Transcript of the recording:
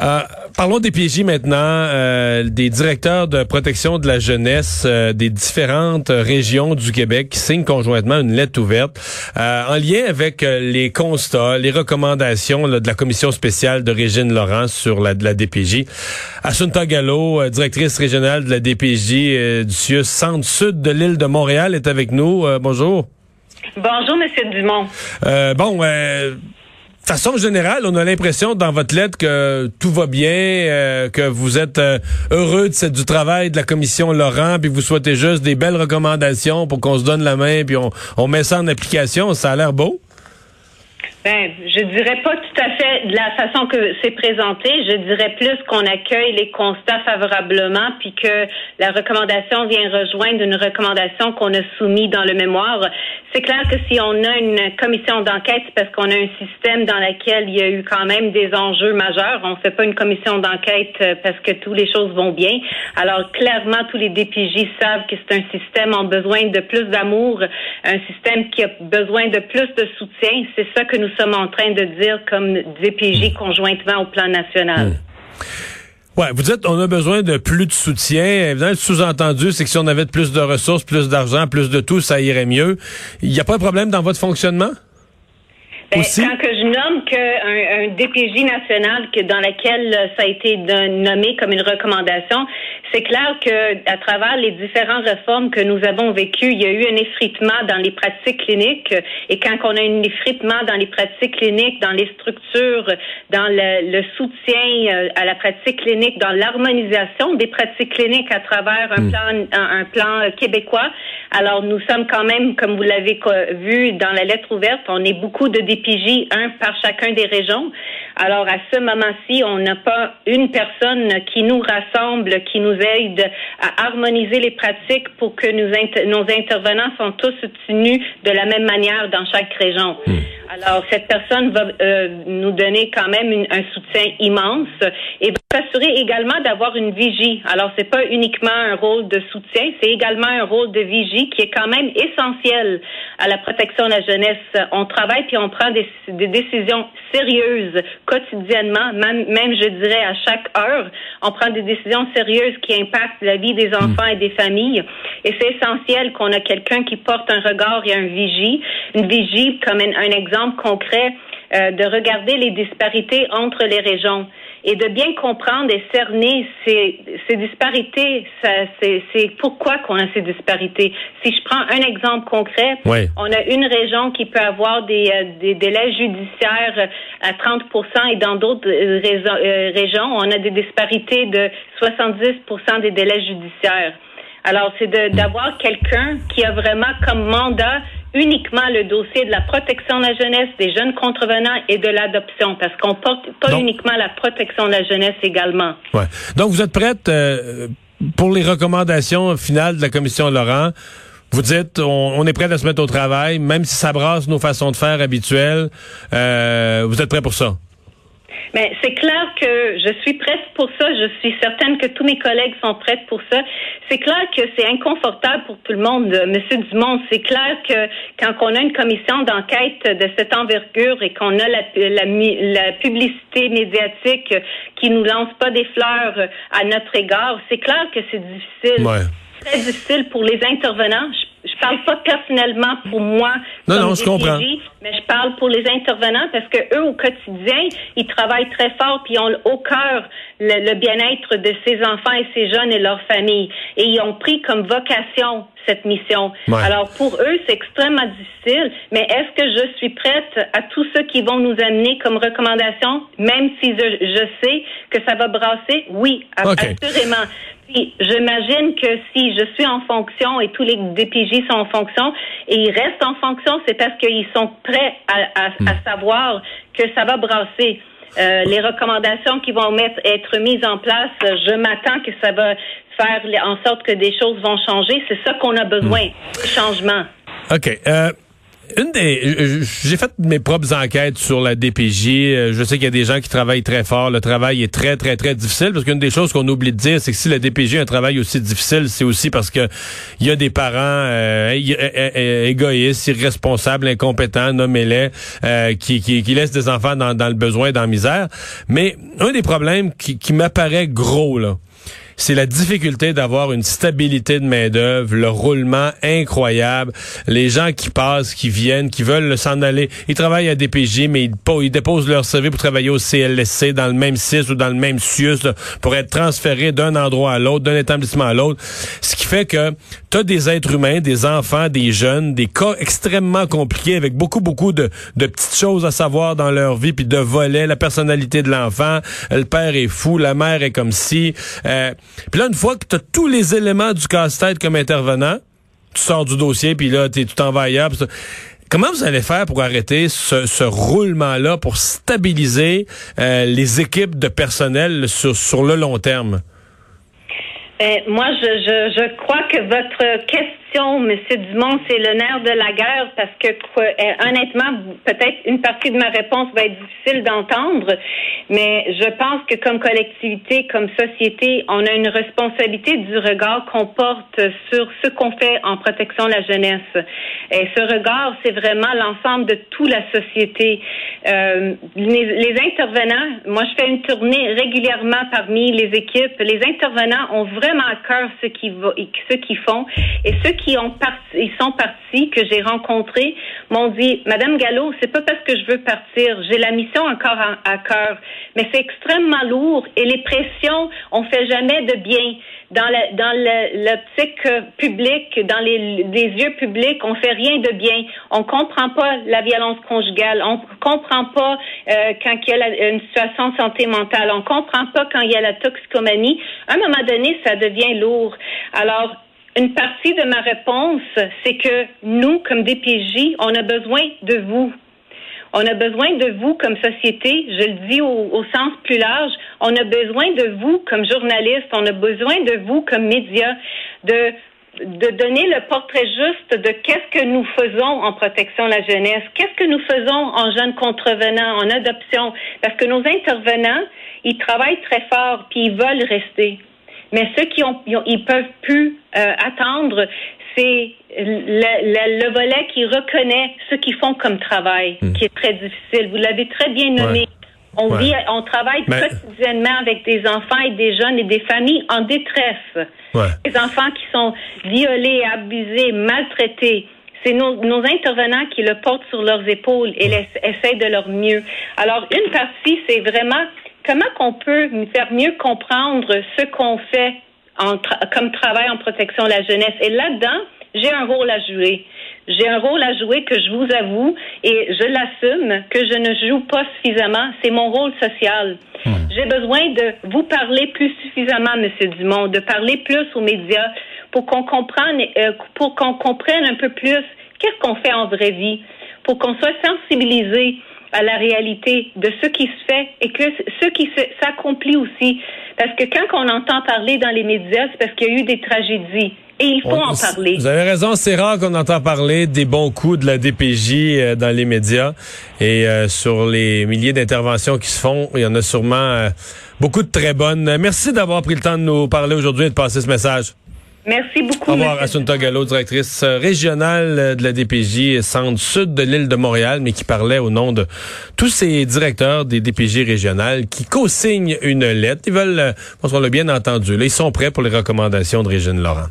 Euh, parlons des PJ maintenant, euh, des directeurs de protection de la jeunesse euh, des différentes régions du Québec qui signent conjointement une lettre ouverte en lien avec les constats, les recommandations de la commission spéciale de Régine Laurent sur la, de la DPJ. Assunta Gallo, directrice régionale de la DPJ du CIUS Centre-Sud de l'île de Montréal, est avec nous. bonjour. Bonjour, Monsieur Dumont. bon, façon générale, on a l'impression dans votre lettre que tout va bien, euh, que vous êtes euh, heureux de, du travail de la commission Laurent, puis vous souhaitez juste des belles recommandations pour qu'on se donne la main, puis on, on met ça en application. Ça a l'air beau. Ben, je dirais pas tout à fait de la façon que c'est présenté. Je dirais plus qu'on accueille les constats favorablement, puis que la recommandation vient rejoindre une recommandation qu'on a soumise dans le mémoire. C'est clair que si on a une commission d'enquête, parce qu'on a un système dans lequel il y a eu quand même des enjeux majeurs. On ne fait pas une commission d'enquête euh, parce que toutes les choses vont bien. Alors clairement, tous les DPJ savent que c'est un système en besoin de plus d'amour, un système qui a besoin de plus de soutien. C'est ça que nous sommes en train de dire comme DPJ conjointement au plan national. Hmm. Ouais, vous dites on a besoin de plus de soutien. Évidemment, le sous-entendu, c'est que si on avait plus de ressources, plus d'argent, plus de tout, ça irait mieux. Il n'y a pas de problème dans votre fonctionnement? Ben, quand que je nomme qu'un un DPJ national que dans lequel euh, ça a été nommé comme une recommandation, c'est clair que à travers les différentes réformes que nous avons vécues, il y a eu un effritement dans les pratiques cliniques. Et quand on a un effritement dans les pratiques cliniques, dans les structures, dans le, le soutien euh, à la pratique clinique, dans l'harmonisation des pratiques cliniques à travers un hmm. plan, un, plan québécois, alors nous sommes quand même, comme vous l'avez vu dans la lettre ouverte, on est beaucoup de DPJ, un par chacun des régions. Alors à ce moment-ci, on n'a pas une personne qui nous rassemble, qui nous aide à harmoniser les pratiques pour que nous nos intervenants sont tous tenus de la même manière dans chaque région. Hmm. Alors, cette personne va euh, nous donner quand même un soutien immense et va s'assurer également d'avoir une vigie. Alors, c'est pas uniquement un rôle de soutien, c'est également un rôle de vigie qui est quand même essentiel à la protection de la jeunesse. On travaille puis on prend des, des décisions sérieuses quotidiennement, même, même, je dirais à chaque heure. On prend des décisions sérieuses qui impactent la vie des enfants et des familles. Et c'est essentiel qu'on a quelqu'un qui porte un regard et un vigie, une vigie comme un exemple concret euh, de regarder les disparités entre les régions et de bien comprendre et cerner ces, ces disparités. C'est pourquoi qu'on a ces disparités. Si je prends un exemple concret, on a une région qui peut avoir des, euh, des délais judiciaires à 30 et dans d'autres euh, régions, on a des disparités de 70% des délais judiciaires. Alors, c'est hmm. d'avoir quelqu'un qui a vraiment comme mandat uniquement le dossier de la protection de la jeunesse, des jeunes contrevenants et de l'adoption, parce qu'on porte pas uniquement la protection de la jeunesse également. Ouais. Donc, vous êtes prête euh, pour les recommandations finales de la commission Laurent? Vous dites, on, est prêt à se mettre au travail, même si ça brasse nos façons de faire habituelles. Euh, vous êtes prêt pour ça? Mais c'est clair que je suis prête pour ça. Je suis certaine que tous mes collègues sont prêts pour ça. C'est clair que c'est inconfortable pour tout le monde, Monsieur Dumont. C'est clair que quand on a une commission d'enquête de cette envergure et qu'on a la, la, la, publicité médiatique qui nous lance pas des fleurs à notre égard, c'est clair que c'est difficile. Très difficile pour les intervenants. Je, je parle pas personnellement pour moi. Non, non, je comprends mais parle pour les intervenants parce que eux au quotidien, ils travaillent très fort puis ils ont au cœur le, bien-être de ces enfants et ces jeunes et leurs familles et ils ont pris comme vocation cette mission. Alors pour eux, c'est extrêmement difficile, mais est-ce que je suis prête à tous ceux qui vont nous amener comme recommandation, même si je, sais que ça va brasser? Oui, assurément. J'imagine que si je suis en fonction et tous les DPJ sont en fonction et ils restent en fonction, c'est parce qu'ils sont prêts à, hmm. savoir que ça va brasser. Euh, les recommandations qui vont mettre, être mises en place, je m'attends que ça va faire en sorte que des choses vont changer. C'est ça qu'on a besoin, hmm. changement. OK. Euh, une des, j'ai fait mes propres enquêtes sur la DPJ. Je sais qu'il y a des gens qui travaillent très fort. Le travail est très, très, très difficile parce qu'une des choses qu'on oublie de dire, c'est que si la DPJ a un travail aussi difficile, c'est aussi parce que il y a des parents euh, égoïstes, irresponsables, incompétents, nommez-les, euh, qui, qui, qui, laissent des enfants dans, dans le besoin, dans la misère. Mais un des problèmes qui, qui m'apparaît gros là c'est la difficulté d'avoir une stabilité de main-d'œuvre, le roulement incroyable, les gens qui passent, qui viennent, qui veulent s'en aller. Ils travaillent à DPJ, mais ils, ils, déposent leur CV pour travailler au CLSC dans le même CIS ou dans le même CIUS pour être transférés d'un endroit à l'autre, d'un établissement à l'autre. Ce qui fait que tu as des êtres humains, des enfants, des jeunes, des cas extrêmement compliqués avec beaucoup, beaucoup de, de petites choses à savoir dans leur vie, puis de volets, la personnalité de l'enfant, le père est fou, la mère est comme si... Euh, puis là, une fois que tu as tous les éléments du casse-tête comme intervenant, tu sors du dossier, puis là, tu t'en vas ailleurs. Comment vous allez faire pour arrêter ce, roulement-là, pour stabiliser euh, les équipes de personnel sur, sur le long terme? Ben, moi, je, je, je crois que votre question, M. Dumont, c'est le nerf de la guerre parce que, euh, honnêtement, peut-être une partie de ma réponse va être difficile d'entendre, mais je pense que comme collectivité, comme société, on a une responsabilité du regard qu'on porte sur ce qu'on fait en protection de la jeunesse. Et ce regard, c'est vraiment l'ensemble de toute la société. Euh, les, intervenants, moi, je fais une tournée régulièrement parmi les équipes. Les intervenants ont vraiment à cœur ce qu'ils ce qu'ils font et ceux qui ont ils sont partis que j'ai rencontrés m'ont dit Madame Gallo, c'est pas parce que je veux partir, j'ai la mission encore à, cœur, mais c'est extrêmement lourd et les pressions on fait jamais de bien dans la, dans l'optique publique, dans les, les, yeux publics, on fait rien de bien. On comprend pas la violence conjugale. On comprend pas euh, quand il y a une situation de santé mentale. On comprend pas quand il y a la toxicomanie. À un moment donné, ça devient lourd. Alors, une partie de ma réponse, c'est que nous, comme DPJ, on a besoin de vous. On a besoin de vous comme société, je le dis au, sens plus large, on a besoin de vous comme journaliste, on a besoin de vous comme médias, de de donner le portrait juste de qu'est-ce que nous faisons en protection de la jeunesse, qu'est-ce que nous faisons en jeunes contrevenants, en adoption, parce que nos intervenants, ils travaillent très fort, puis ils veulent rester. Mais ceux qui ont, ils peuvent plus euh, attendre, c'est le, le, volet qui reconnaît ce qu'ils font comme travail, hmm. qui est très difficile. Vous l'avez très bien nommé. On vit, on travaille quotidiennement avec des enfants et des jeunes et des familles en détresse. Des enfants qui sont violés, abusés, maltraités. C'est nos, nos, intervenants qui le portent sur leurs épaules et essaient de leur mieux. Alors, une partie, c'est vraiment comment qu'on peut faire mieux comprendre ce qu'on fait en comme travail en protection de la jeunesse? Et là-dedans, j'ai un rôle à jouer. J'ai un rôle à jouer que je vous avoue et je l'assume que je ne joue pas suffisamment. C'est mon rôle social. Hmm. J'ai besoin de vous parler plus suffisamment, Monsieur Dumont, de parler plus aux médias pour qu'on comprenne, euh, pour qu'on comprenne un peu plus qu'est-ce qu'on fait en vraie vie, pour qu'on soit sensibilisé à la réalité de ce qui se fait et que ce qui s'accomplit aussi. Parce que quand on entend parler dans les médias, c'est parce qu'il y a eu des tragédies. Et il faut en parler. Vous avez raison, c'est rare qu'on entend parler des bons coups de la DPJ euh, dans les médias. Et euh, sur les milliers d'interventions qui se font, il y en a sûrement euh, beaucoup de très bonnes. Merci d'avoir pris le temps de nous parler aujourd'hui et de passer ce message. Merci beaucoup. Au revoir, Assunta Gallo, directrice régionale de la DPJ centre sud de l'île de Montréal, mais qui parlait au nom de tous ces directeurs des DPJ régionales qui co-signent une lettre. Ils veulent, je pense qu'on l'a bien entendu, là, ils sont prêts pour les recommandations de Régine Laurent.